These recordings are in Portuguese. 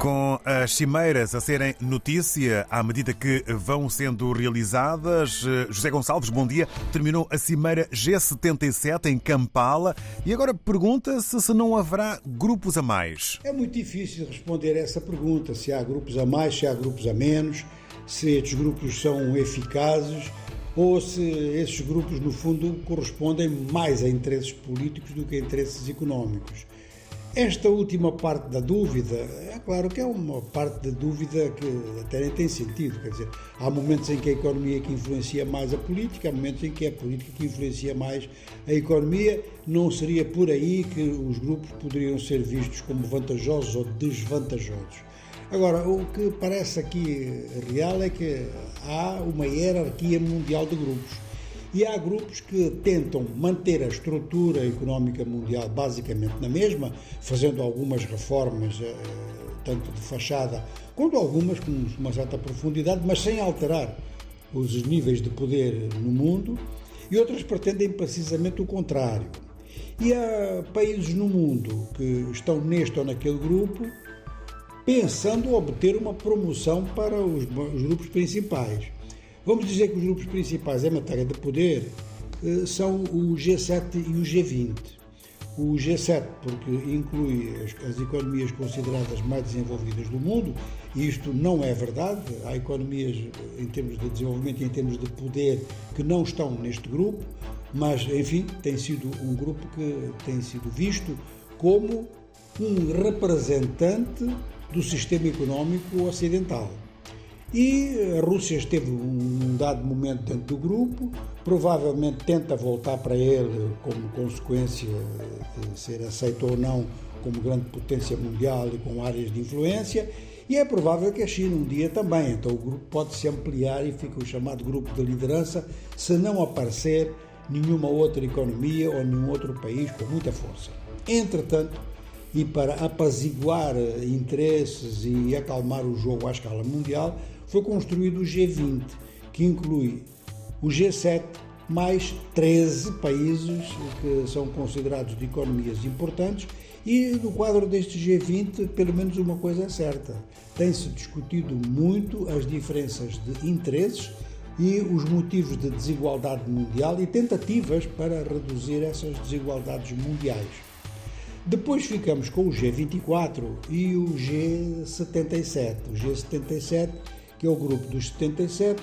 Com as cimeiras a serem notícia à medida que vão sendo realizadas, José Gonçalves, bom dia. Terminou a cimeira G77 em Kampala e agora pergunta-se se não haverá grupos a mais. É muito difícil responder essa pergunta, se há grupos a mais, se há grupos a menos, se estes grupos são eficazes ou se esses grupos, no fundo, correspondem mais a interesses políticos do que a interesses económicos. Esta última parte da dúvida, é claro que é uma parte da dúvida que até nem tem sentido, quer dizer, há momentos em que a economia que influencia mais a política, há momentos em que é a política que influencia mais a economia, não seria por aí que os grupos poderiam ser vistos como vantajosos ou desvantajosos. Agora, o que parece aqui real é que há uma hierarquia mundial de grupos e há grupos que tentam manter a estrutura económica mundial basicamente na mesma, fazendo algumas reformas, eh, tanto de fachada, quanto algumas com uma certa profundidade, mas sem alterar os níveis de poder no mundo, e outras pretendem precisamente o contrário. E há países no mundo que estão neste ou naquele grupo pensando obter uma promoção para os, os grupos principais. Vamos dizer que os grupos principais em matéria de poder eh, são o G7 e o G20. O G7, porque inclui as, as, economias consideradas mais desenvolvidas do mundo, e isto não é verdade. Há economias em termos de desenvolvimento e em termos de poder que não estão neste grupo, mas, enfim, tem sido um grupo que tem sido visto como um representante do sistema económico ocidental. E a Rússia esteve um dado momento dentro do grupo, provavelmente tenta voltar para ele como consequência de ser aceito ou não como grande potência mundial e com áreas de influência, e é provável que a China um dia também. Então o grupo pode se ampliar e fica o chamado grupo de liderança se não aparecer nenhuma outra economia ou nenhum outro país com muita força. Entretanto, e para apaziguar interesses e acalmar o jogo à escala mundial, foi construído o G20, que inclui o G7 mais 13 países que são considerados de economias importantes e no quadro deste G20, pelo menos uma coisa é certa, tem-se discutido muito as diferenças de interesses e os motivos de desigualdade mundial e tentativas para reduzir essas desigualdades mundiais. Depois ficamos com o G24 e o G77. O G77 que é o grupo dos 77,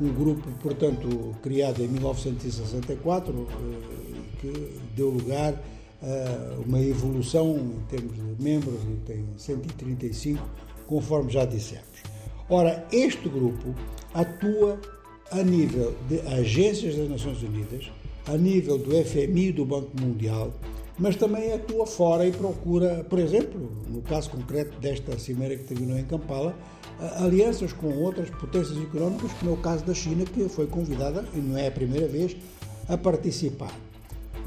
um grupo, portanto, criado em 1964, eh, que deu lugar a uma evolução em termos de membros e tem 135, conforme já dissemos. Ora, este grupo atua a nível de agências das Nações Unidas, a nível do FMI e do Banco Mundial, mas também atua fora e procura, por exemplo, no caso concreto desta cimeira que terminou em Kampala, alianças com outras potências económicas, como é o caso da China, que foi convidada, e não é a primeira vez, a participar.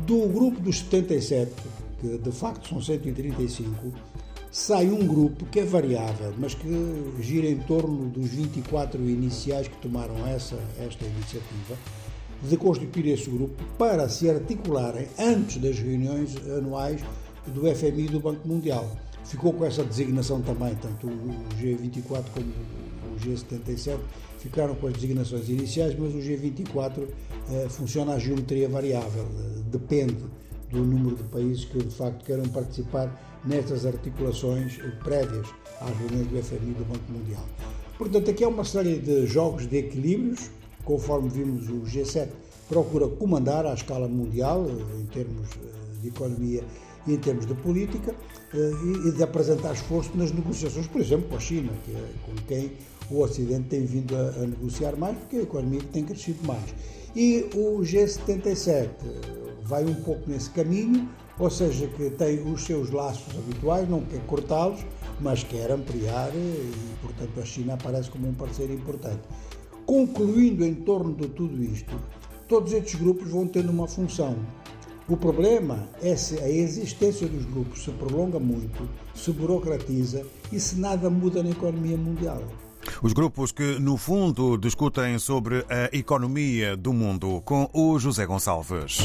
Do grupo dos 77, que de facto são 135, sai um grupo que é variável, mas que gira em torno dos 24 iniciais que tomaram essa, esta iniciativa, de constituir esse grupo para se articularem antes das reuniões anuais do FMI e do Banco Mundial. Ficou com essa designação também, tanto o G24 como o G77 ficaram com as designações iniciais, mas o G24 eh, funciona a geometria variável, eh, depende do número de países que de facto queiram participar nestas articulações prévias às reuniões do FMI e do Banco Mundial. Portanto, aqui há uma série de jogos de equilíbrios, conforme vimos o G7 procura comandar à escala mundial, eh, em termos eh, de economia e em termos de política, eh, e de apresentar esforço nas negociações, por exemplo, com a China, que é com quem o Ocidente tem vindo a, a negociar mais, porque a economia tem crescido mais. E o G77 vai um pouco nesse caminho, ou seja, que tem os seus laços habituais, não quer cortá-los, mas quer ampliar e, portanto, a China aparece como um parceiro importante. Concluindo em torno de tudo isto, todos estes grupos vão tendo uma função. O problema é se a existência dos grupos se prolonga muito, se burocratiza e se nada muda na economia mundial. Os grupos que, no fundo, discutem sobre a economia do mundo com o José Gonçalves.